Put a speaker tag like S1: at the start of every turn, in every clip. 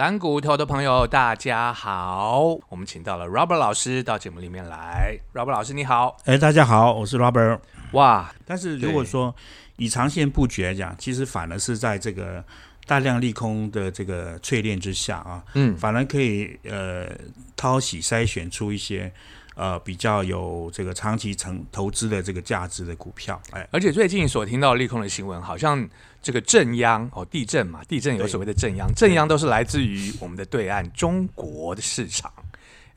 S1: 单骨头的朋友，大家好！我们请到了 Robert 老师到节目里面来。Robert 老师，你好！
S2: 哎，大家好，我是 Robert。
S1: 哇，
S2: 但是如果说以长线布局来讲，其实反而是在这个大量利空的这个淬炼之下啊，嗯，反而可以呃淘洗筛选出一些。呃，比较有这个长期成投资的这个价值的股票，哎，
S1: 而且最近所听到利空的新闻，好像这个震央哦，地震嘛，地震有所谓的震央，震央都是来自于我们的对岸中国的市场。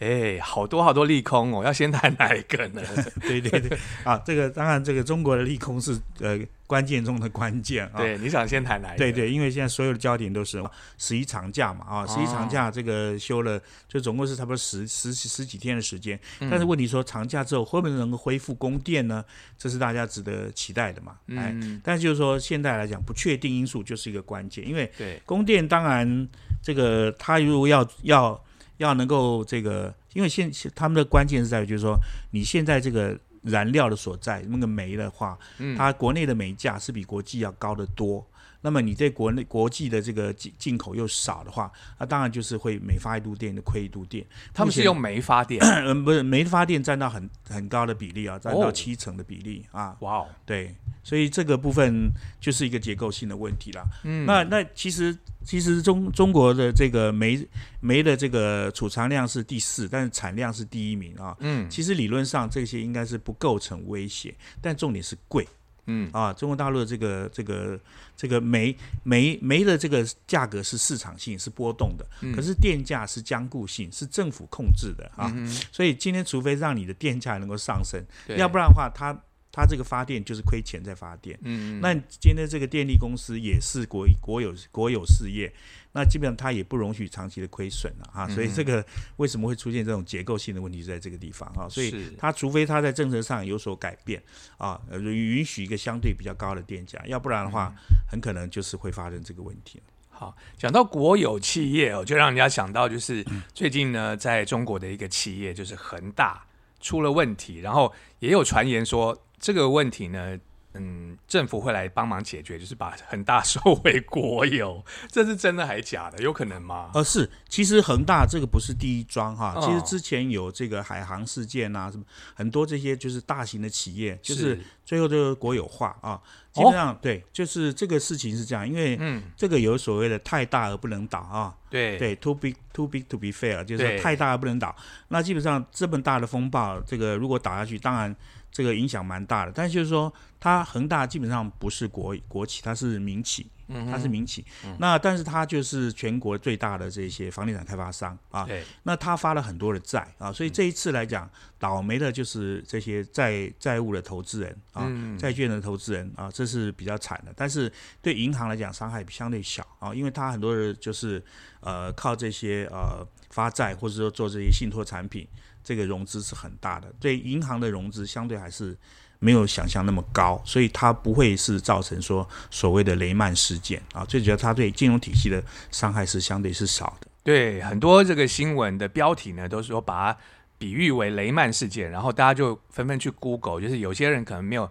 S1: 哎，好多好多利空哦，要先谈哪一个呢？
S2: 对对对，啊，这个当然，这个中国的利空是呃关键中的关键啊。
S1: 对，你想先谈哪一个？
S2: 对对，因为现在所有的焦点都是十一长假嘛，啊，十一长假这个休了，就总共是差不多十十十几天的时间。但是问题说，长假之后会不会能够恢复供电呢？这是大家值得期待的嘛。哎，但是就是说，现在来讲，不确定因素就是一个关键，因为
S1: 对
S2: 供电当然这个它如果要要。要能够这个，因为现他们的关键是在于，就是说你现在这个燃料的所在，那个煤的话，它国内的煤价是比国际要高得多。那么你在国内国际的这个进进口又少的话，那当然就是会每发一度电就亏一度电。
S1: 他们是用煤发电，
S2: 嗯，不是煤发电占到很很高的比例啊，占到七成的比例啊。哇哦，对，所以这个部分就是一个结构性的问题了。嗯，那那其实其实中中国的这个煤煤的这个储藏量是第四，但是产量是第一名啊。嗯，其实理论上这些应该是不构成威胁，但重点是贵。嗯。啊，中国大陆的这个这个这个煤煤煤的这个价格是市场性是波动的，可是电价是僵固性，是政府控制的啊。所以今天除非让你的电价能够上升，要不然的话，它它这个发电就是亏钱在发电。嗯那今天这个电力公司也是国国有国有事业。那基本上它也不容许长期的亏损了啊，所以这个为什么会出现这种结构性的问题，在这个地方啊，所以它除非它在政策上有所改变啊，允许一个相对比较高的电价，要不然的话，很可能就是会发生这个问题。
S1: 好，讲到国有企业哦，就让人家想到就是最近呢，在中国的一个企业就是恒大出了问题，然后也有传言说这个问题呢。嗯，政府会来帮忙解决，就是把恒大 收回国有，这是真的还是假的？有可能吗？
S2: 呃，是，其实恒大这个不是第一桩哈，其实之前有这个海航事件啊，什么很多这些就是大型的企业，就是最后就是国有化啊。基本上对，就是这个事情是这样，因为嗯，这个有所谓的太大而不能倒啊。
S1: 对
S2: 对，too big too big to be fair，就是太大而不能倒。那基本上这么大的风暴，这个如果倒下去，当然。这个影响蛮大的，但是就是说，它恒大基本上不是国国企，它是民企，它是民企。那但是它就是全国最大的这些房地产开发商啊。那它发了很多的债啊，所以这一次来讲，倒霉的就是这些债债务的投资人啊，债券的投资人啊，这是比较惨的。但是对银行来讲，伤害相对小啊，因为它很多人就是呃靠这些呃发债或者说做这些信托产品。这个融资是很大的，对银行的融资相对还是没有想象那么高，所以它不会是造成说所谓的雷曼事件啊。最主要，它对金融体系的伤害是相对是少的。
S1: 对，很多这个新闻的标题呢，都是说把它比喻为雷曼事件，然后大家就纷纷去 Google，就是有些人可能没有。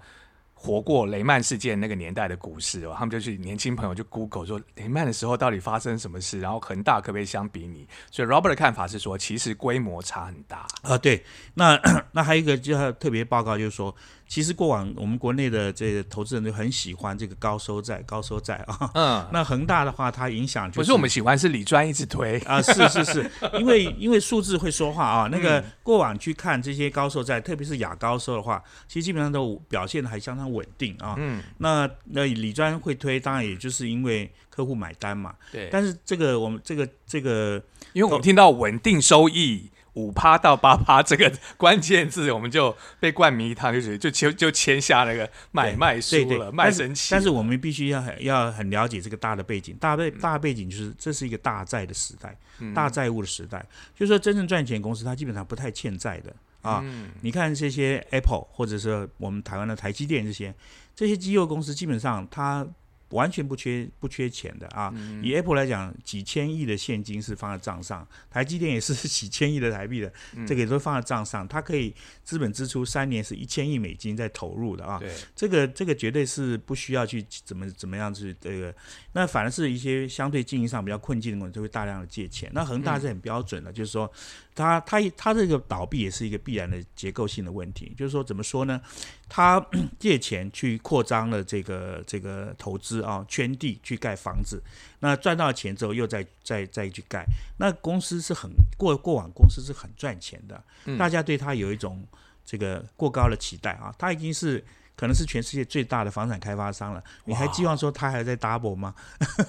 S1: 活过雷曼事件那个年代的股市哦，他们就去年轻朋友就 Google 说雷曼的时候到底发生什么事，然后恒大可不可以相比拟？所以 Robert 的看法是说，其实规模差很大
S2: 啊。对，那 那还有一个就特别报告就是说。其实过往我们国内的这个投资人就很喜欢这个高收债、高收债啊。嗯。那恒大的话，它影响
S1: 不是我们喜欢，是李专一直推
S2: 啊。是是是，因为因为数字会说话啊。那个过往去看这些高收债，特别是亚高收的话，其实基本上都表现的还相当稳定啊。嗯。那那李专会推，当然也就是因为客户买单嘛。
S1: 对。
S2: 但是这个我们这个这个，
S1: 因为我们听到稳定收益。五趴到八趴这个关键字，我们就被灌迷汤，就是就签就签下那个买卖书了，卖神奇。
S2: 但是我们必须要很要很了解这个大的背景，大背大背景就是这是一个大债的时代，大债务的时代。就是说，真正赚钱公司，它基本上不太欠债的啊。你看这些 Apple，或者是我们台湾的台积电这些这些机构公司，基本上它完全不缺不缺钱的啊。以 Apple 来讲，几千亿的现金是放在账上，台积电也是 几千亿的台币的，这个也都放在账上，它可以资本支出三年是一千亿美金在投入的啊。这个这个绝对是不需要去怎么怎么样去这个，那反而是一些相对经营上比较困境的公司就会大量的借钱。那恒大是很标准的，就是说。它它它这个倒闭也是一个必然的结构性的问题，就是说怎么说呢？他 借钱去扩张了这个这个投资啊，圈地去盖房子，那赚到钱之后又再再再去盖，那公司是很过过往公司是很赚钱的，大家对他有一种这个过高的期待啊，他已经是。可能是全世界最大的房产开发商了，你还寄望说他还在 double 吗？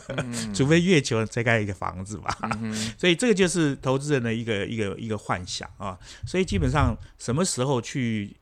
S2: 除非月球再盖一个房子吧。所以这个就是投资人的一个一个一个幻想啊。所以基本上什么时候去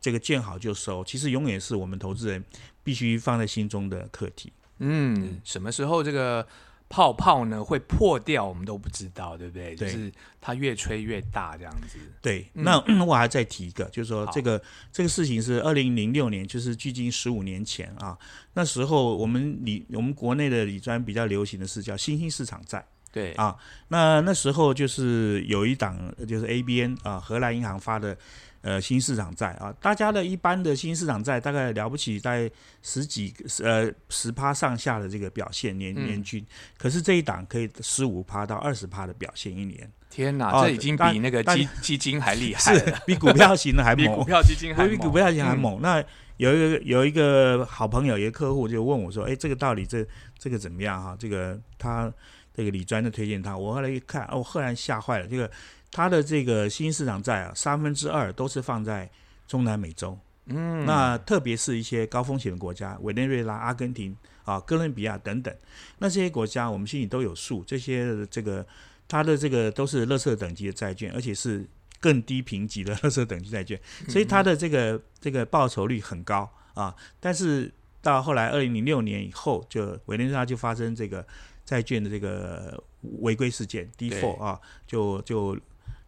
S2: 这个见好就收，其实永远是我们投资人必须放在心中的课题。
S1: 嗯，什么时候这个？泡泡呢会破掉，我们都不知道，对不对？就是它越吹越大这样子。
S2: 对，那我还再提一个，就是说这个这个事情是二零零六年，就是距今十五年前啊。那时候我们理我们国内的理专比较流行的是叫新兴市场债。
S1: 对
S2: 啊，那那时候就是有一档就是 ABN 啊，荷兰银行发的。呃，新市场债啊，大家的一般的新市场债大概了不起，在十几呃十趴上下的这个表现年年均，可是这一档可以十五趴到二十趴的表现一年。
S1: 天哪，这已经比那个基基金还厉害了，
S2: 比股票型的还 猛，
S1: 比股票基金还
S2: 比股票型还猛。那有一个有一个好朋友，一个客户就问我说：“哎，这个道理这这个怎么样哈？这个他这个李专的推荐他，我后来一看，哦，赫然吓坏了，这个。”它的这个新兴市场债啊，三分之二都是放在中南美洲。嗯，那特别是一些高风险的国家，委内瑞拉、阿根廷啊、哥伦比亚等等。那这些国家我们心里都有数，这些这个它的这个都是垃圾等级的债券，而且是更低评级的垃圾等级债券，所以它的这个这个报酬率很高啊。但是到后来二零零六年以后，就委内瑞拉就发生这个债券的这个违规事件，default 啊，就就。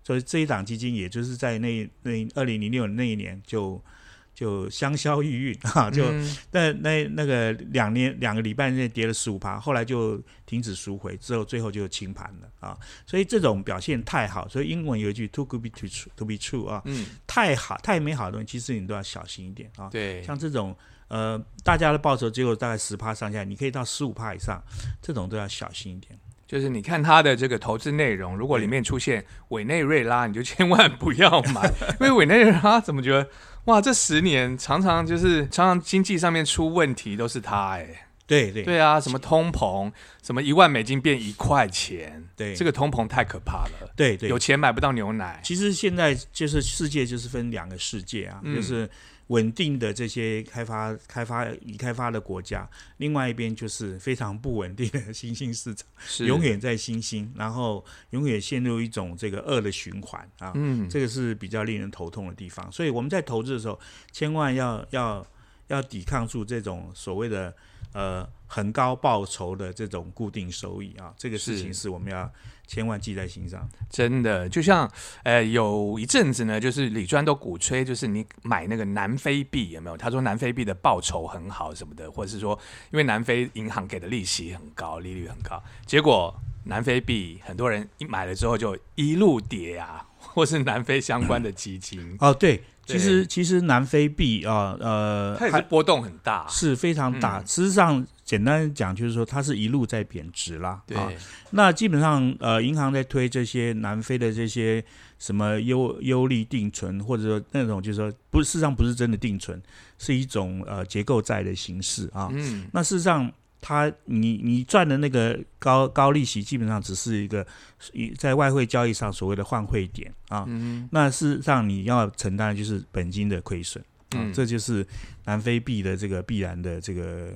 S2: 所以这一档基金，也就是在那那二零零六那一年，就就香消玉殒啊，就那那那个两年两个礼拜内跌了十五趴，后来就停止赎回，之后最后就清盘了啊。所以这种表现太好，所以英文有一句 “too good be true” to be true 啊，嗯，太好太美好的东西，其实你都要小心一点啊。
S1: 对，
S2: 像这种呃，大家的报酬只有大概十趴上下，你可以到十五趴以上，这种都要小心一点。
S1: 就是你看他的这个投资内容，如果里面出现委内瑞拉，你就千万不要买，因为委内瑞拉怎么觉得哇，这十年常常就是常常经济上面出问题都是他哎，
S2: 对对
S1: 对啊，什么通膨，什么一万美金变一块钱，
S2: 对，
S1: 这个通膨太可怕了，
S2: 对对，
S1: 有钱买不到牛奶。
S2: 其实现在就是世界就是分两个世界啊，就是。稳定的这些开发、开发已开发的国家，另外一边就是非常不稳定的新兴市场，永远在新兴，然后永远陷入一种这个恶的循环啊。嗯，这个是比较令人头痛的地方。所以我们在投资的时候，千万要要要抵抗住这种所谓的呃很高报酬的这种固定收益啊。这个事情是我们要。千万记在心上，
S1: 真的就像，呃，有一阵子呢，就是李专都鼓吹，就是你买那个南非币有没有？他说南非币的报酬很好什么的，或者是说，因为南非银行给的利息很高，利率很高，结果南非币很多人一买了之后就一路跌啊，或是南非相关的基金
S2: 哦，对。其实其实南非币啊，呃，
S1: 它也是波动很大，
S2: 是非常大。事实上，简单讲就是说，它是一路在贬值啦。
S1: 对，
S2: 那基本上呃，银行在推这些南非的这些什么优优利定存，或者说那种就是说，不，事实上不是真的定存，是一种呃结构债的形式啊。嗯，那事实上。它，你你赚的那个高高利息，基本上只是一个在外汇交易上所谓的换汇点啊。那事实上你要承担的就是本金的亏损啊，这就是南非币的这个必然的这个。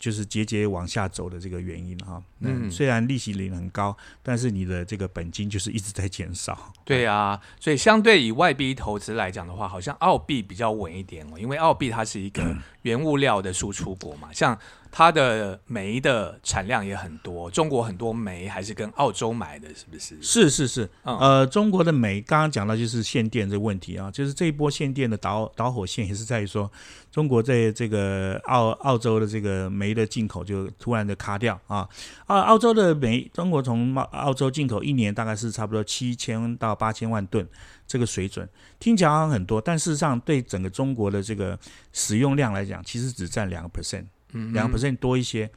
S2: 就是节节往下走的这个原因哈。嗯，虽然利息率很高，但是你的这个本金就是一直在减少。
S1: 对啊，所以相对以外币投资来讲的话，好像澳币比较稳一点哦，因为澳币它是一个原物料的输出国嘛。像它的煤的产量也很多。中国很多煤还是跟澳洲买的，是不是？
S2: 是是是。呃，中国的煤刚刚讲到就是限电这个问题啊，就是这一波限电的导导火线也是在于说，中国在这个澳澳洲的这个煤的进口就突然的卡掉啊。澳澳洲的煤，中国从澳洲进口一年大概是差不多七千到八千万吨。这个水准听起来好像很多，但事实上对整个中国的这个使用量来讲，其实只占两个 percent，两个 percent 多一些。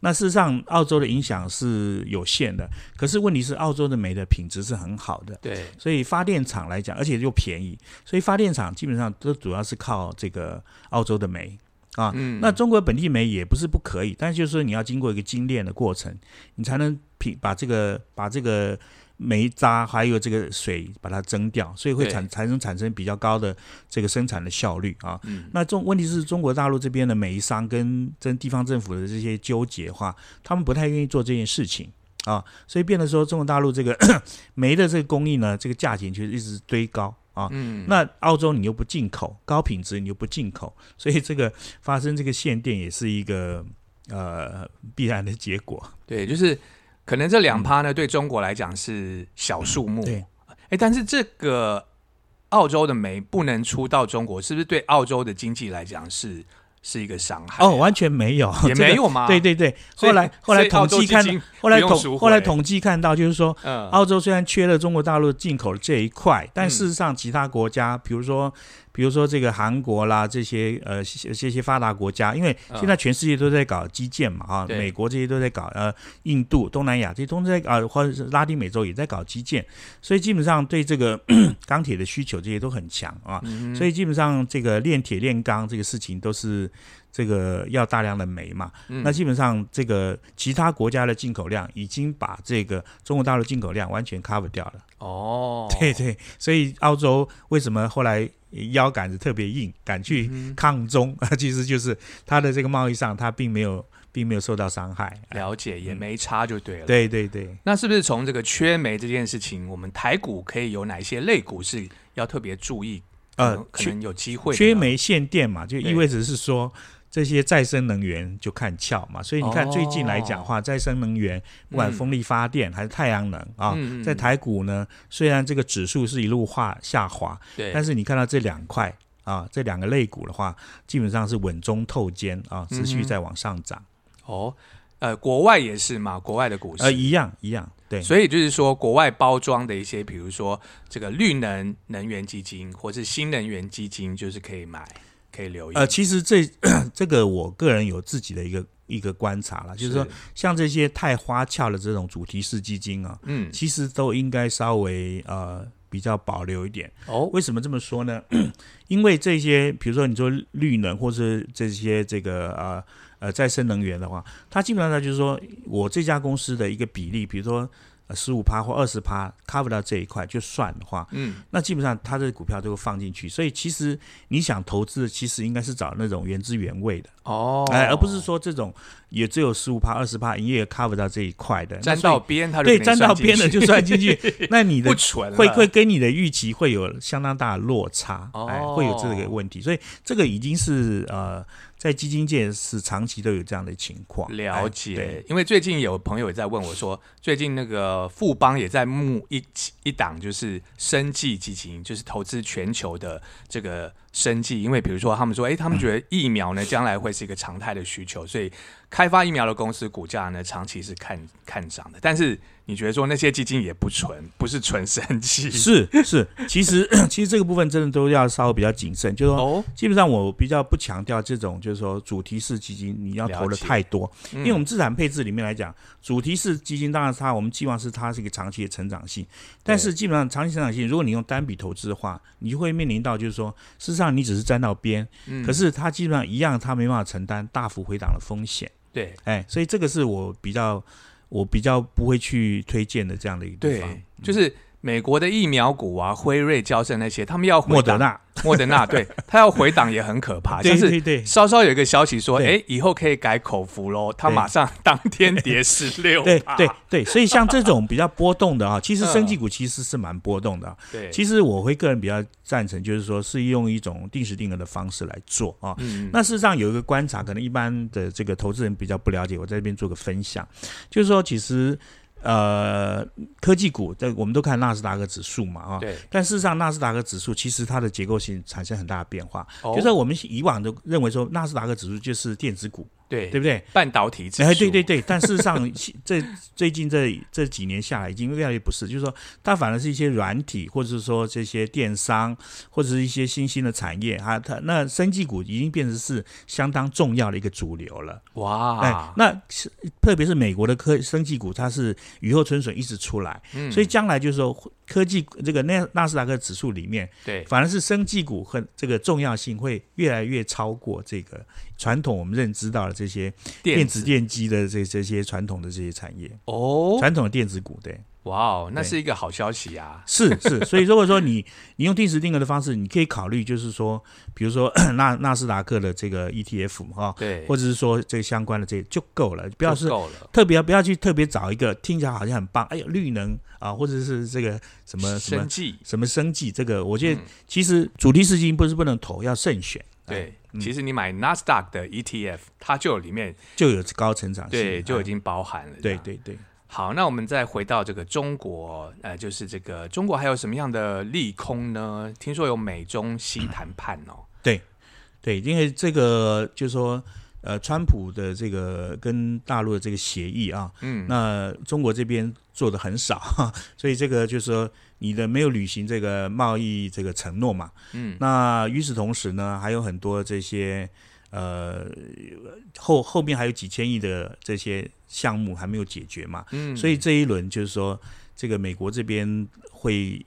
S2: 那事实上，澳洲的影响是有限的。可是问题是，澳洲的煤的品质是很好的，
S1: 对，
S2: 所以发电厂来讲，而且又便宜，所以发电厂基本上都主要是靠这个澳洲的煤啊。那中国本地煤也不是不可以，但就是说你要经过一个精炼的过程，你才能品把这个把这个。煤渣还有这个水把它蒸掉，所以会产产生产生比较高的这个生产的效率啊。那中问题是中国大陆这边的煤商跟跟地方政府的这些纠结话，他们不太愿意做这件事情啊，所以变得说中国大陆这个 煤的这个工艺呢，这个价钱就一直堆高啊。那澳洲你又不进口高品质，你又不进口，所以这个发生这个限电也是一个呃必然的结果。
S1: 对，就是。可能这两趴呢，对中国来讲是小数目。
S2: 对，
S1: 哎，但是这个澳洲的煤不能出到中国，是不是对澳洲的经济来讲是是一个伤害？
S2: 哦，完全没有，
S1: 也 没有吗？
S2: 对对对，后来后来统计看，后来统后来统计看到，就是说，澳洲虽然缺了中国大陆进口的这一块，但事实上其他国家，比如说。比如说这个韩国啦，这些呃这些发达国家，因为现在全世界都在搞基建嘛，啊，美国这些都在搞，呃，印度、东南亚这些都在啊，或者是拉丁美洲也在搞基建，所以基本上对这个 钢铁的需求这些都很强啊，所以基本上这个炼铁炼钢这个事情都是这个要大量的煤嘛，那基本上这个其他国家的进口量已经把这个中国大陆进口量完全 cover 掉了。哦，对对，所以澳洲为什么后来？腰杆子特别硬，敢去抗中啊，其实就是它的这个贸易上，它并没有，并没有受到伤害。
S1: 了解，也没差就对了。
S2: 对对对，
S1: 那是不是从这个缺煤这件事情，我们台股可以有哪些类股是要特别注意？呃，可能有机会
S2: 缺煤限电嘛，就意味着是说。这些再生能源就看俏嘛，所以你看最近来讲话，再生能源不管风力发电还是太阳能啊，在台股呢，虽然这个指数是一路化下滑，
S1: 对，
S2: 但是你看到这两块啊，这两个类股的话，基本上是稳中透坚啊，持续在往上涨。
S1: 哦，呃，国外也是嘛，国外的股市。
S2: 呃一样一样，对，
S1: 所以就是说国外包装的一些，比如说这个绿能能源基金或是新能源基金，就是可以买。可以留意。
S2: 呃，其实这 这个我个人有自己的一个一个观察了，就是说像这些太花俏的这种主题式基金啊，嗯，其实都应该稍微呃比较保留一点。哦，为什么这么说呢？因为这些比如说你说绿能或是这些这个呃呃再生能源的话，它基本上就是说我这家公司的一个比例，比如说。十五趴或二十趴 cover 到这一块就算的话，嗯，那基本上它的股票都会放进去。所以其实你想投资的，其实应该是找那种原汁原味的哦，哎，而不是说这种也只有十五趴、二十趴营业额 cover 到这一块的，
S1: 沾到边它
S2: 对沾到边的就算进去，那你的会会跟你的预期会有相当大的落差，哎，会有这个问题。所以这个已经是呃。在基金界是长期都有这样的情况。
S1: 了解，因为最近有朋友也在问我说，最近那个富邦也在募一一档，就是生计基金，就是投资全球的这个生计。因为比如说，他们说，哎，他们觉得疫苗呢将来会是一个常态的需求，所以开发疫苗的公司股价呢长期是看看涨的。但是你觉得说那些基金也不纯，不是纯生计？
S2: 是是，其实 其实这个部分真的都要稍微比较谨慎，就是说，基本上我比较不强调这种，就是说主题式基金你要投的太多，因为我们资产配置里面来讲，主题式基金当然它我们期望是它是一个长期的成长性，但是基本上长期成长性，如果你用单笔投资的话，你就会面临到就是说，事实上你只是沾到边，可是它基本上一样，它没办法承担大幅回档的风险。
S1: 对，
S2: 哎，所以这个是我比较。我比较不会去推荐的这样的一个地方，
S1: 就是美国的疫苗股啊，辉瑞、交生那些，他们要
S2: 莫德纳，
S1: 莫德纳，对 他要回档也很可怕，就是稍稍有一个消息说，哎，以后可以改口服喽，他马上当天跌十六。
S2: 对对对，所以像这种比较波动的啊，其实 生技股其实是蛮波动的。
S1: 对，
S2: 其实我会个人比较赞成，就是说是用一种定时定额的方式来做啊。那事实上有一个观察，可能一般的这个投资人比较不了解，我在这边做个分享，就是说其实。呃，科技股，这我们都看纳斯达克指数嘛，啊，
S1: 对。
S2: 但事实上，纳斯达克指数其实它的结构性产生很大的变化，就是我们以往都认为说纳斯达克指数就是电子股。
S1: 对，
S2: 对不对？
S1: 半导体指数，哎，
S2: 对对对。但事实上，这最近这这几年下来，已经越来越不是，就是说，它反而是一些软体，或者是说这些电商，或者是一些新兴的产业，哈，它那生技股已经变成是相当重要的一个主流了。
S1: 哇，哎，
S2: 那是特别是美国的科生技股，它是雨后春笋一直出来，嗯，所以将来就是说。科技这个纳纳斯达克指数里面，
S1: 对，
S2: 反而是生技股和这个重要性会越来越超过这个传统我们认知到的这些电子。电机的这这些传统的这些产业。
S1: 哦，
S2: 传统的电子股对。
S1: 哇哦，那是一个好消息啊！
S2: 是是，所以如果说你 你用定时定额的方式，你可以考虑就是说，比如说 纳纳斯达克的这个 ETF 哈，
S1: 对，
S2: 或者是说这个相关的这就够了，不要是
S1: 够了，
S2: 特别不要去特别找一个听起来好像很棒，哎呦绿能啊，或者是这个什么什么什么生计，这个我觉得其实主题事情不是不能投，要慎选。
S1: 对，其实你买纳斯达克的 ETF，它就里面
S2: 就有高成长性，
S1: 对，就已经包含了。
S2: 对对对。
S1: 好，那我们再回到这个中国，呃，就是这个中国还有什么样的利空呢？听说有美中西谈判哦。
S2: 对，对，因为这个就是说，呃，川普的这个跟大陆的这个协议啊，嗯，那中国这边做的很少，所以这个就是说，你的没有履行这个贸易这个承诺嘛，嗯，那与此同时呢，还有很多这些。呃，后后面还有几千亿的这些项目还没有解决嘛，嗯，所以这一轮就是说，这个美国这边会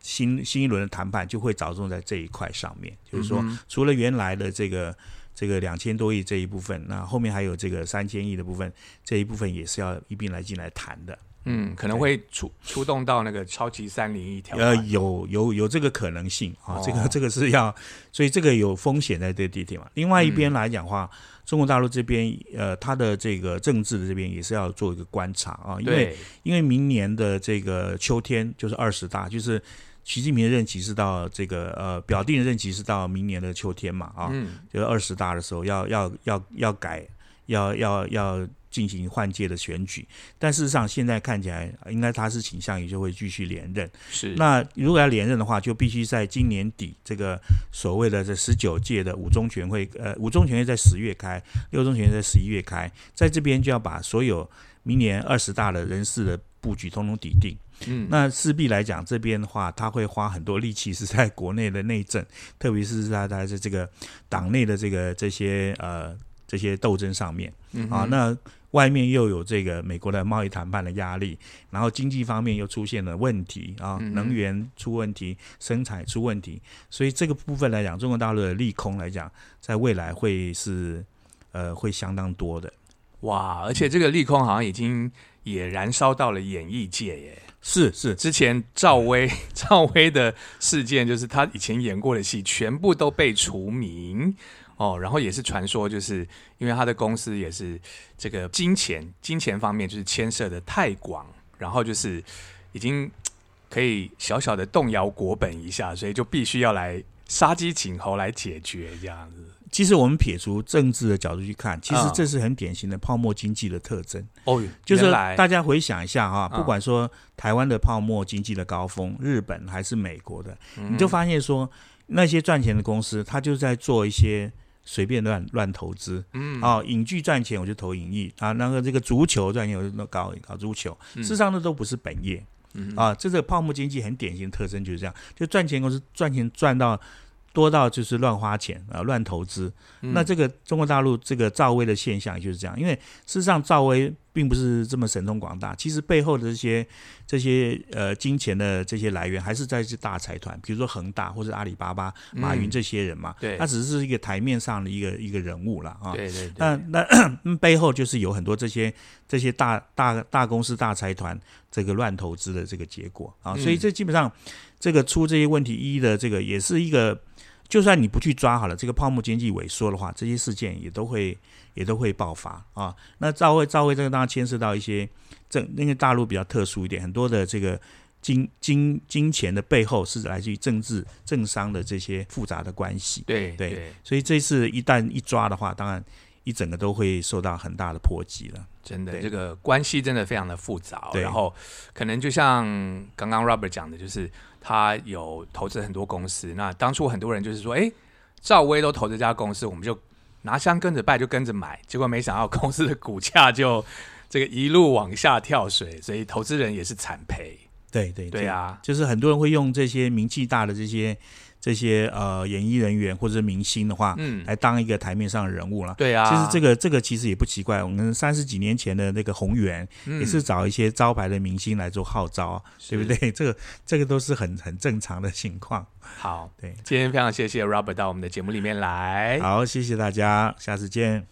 S2: 新新一轮的谈判就会着重在这一块上面，就是说，除了原来的这个这个两千多亿这一部分，那后面还有这个三千亿的部分，这一部分也是要一并来进来谈的。
S1: 嗯，可能会出出动到那个超级三零一条。
S2: 呃，有有有这个可能性啊，这个这个是要，所以这个有风险在这地点嘛。另外一边来讲话，中国大陆这边呃，它的这个政治的这边也是要做一个观察啊，因为因为明年的这个秋天就是二十大，就是习近平的任期是到这个呃表定的任期是到明年的秋天嘛啊，就是二十大的时候要要要要改，要要要。进行换届的选举，但事实上现在看起来，应该他是倾向于就会继续连任。
S1: 是，
S2: 那如果要连任的话，就必须在今年底这个所谓的这十九届的五中全会，呃，五中全会在十月开，六中全会在十一月开，在这边就要把所有明年二十大的人事的布局通通抵定。嗯，那势必来讲，这边的话，他会花很多力气是在国内的内政，特别是在在这个党内的这个这些呃这些斗争上面嗯啊，那。外面又有这个美国的贸易谈判的压力，然后经济方面又出现了问题啊，能源出问题，生产出问题，所以这个部分来讲，中国大陆的利空来讲，在未来会是呃会相当多的。
S1: 哇，而且这个利空好像已经也燃烧到了演艺界耶。
S2: 是是，
S1: 之前赵薇 赵薇的事件，就是她以前演过的戏全部都被除名。哦，然后也是传说，就是因为他的公司也是这个金钱金钱方面就是牵涉的太广，然后就是已经可以小小的动摇国本一下，所以就必须要来杀鸡儆猴来解决这样子。
S2: 其实我们撇除政治的角度去看，其实这是很典型的泡沫经济的特征。
S1: 哦，
S2: 就是大家回想一下哈，不管说台湾的泡沫经济的高峰，日本还是美国的，你就发现说那些赚钱的公司，他就在做一些。随便乱乱投资，嗯，哦，影剧赚钱我就投影艺啊，那个这个足球赚钱我就搞搞足球，事实上那都不是本业，啊，这个泡沫经济很典型的特征就是这样，就赚钱公司赚钱赚到。多到就是乱花钱啊，乱投资。那这个中国大陆这个赵薇的现象就是这样，因为事实上赵薇并不是这么神通广大，其实背后的这些这些呃金钱的这些来源还是在这大财团，比如说恒大或者阿里巴巴、马云这些人嘛。
S1: 对，
S2: 他只是一个台面上的一个一个人物了啊。
S1: 对对。
S2: 那那背后就是有很多这些这些大大大公司、大财团这个乱投资的这个结果啊。所以这基本上这个出这些问题一的这个也是一个。就算你不去抓好了，这个泡沫经济萎缩的话，这些事件也都会也都会爆发啊。那赵薇赵薇这个当然牵涉到一些政，因为大陆比较特殊一点，很多的这个金金金钱的背后是来自于政治政商的这些复杂的关系。
S1: 对
S2: 对，所以这次一旦一抓的话，当然一整个都会受到很大的波及了。
S1: 真的，这个关系真的非常的复杂。然后可能就像刚刚 Robert 讲的，就是。他有投资很多公司，那当初很多人就是说，哎，赵薇都投这家公司，我们就拿香跟着拜，就跟着买。结果没想到公司的股价就这个一路往下跳水，所以投资人也是惨赔。
S2: 对对
S1: 对啊，
S2: 就是很多人会用这些名气大的这些。这些呃演艺人员或者是明星的话，嗯，来当一个台面上的人物了。
S1: 对啊，
S2: 其实这个这个其实也不奇怪。我们三十几年前的那个宏源，也是找一些招牌的明星来做号召，对不对？这个这个都是很很正常的情况。
S1: 好，对，今天非常谢谢 Robert 到我们的节目里面来。
S2: 好，谢谢大家，下次见。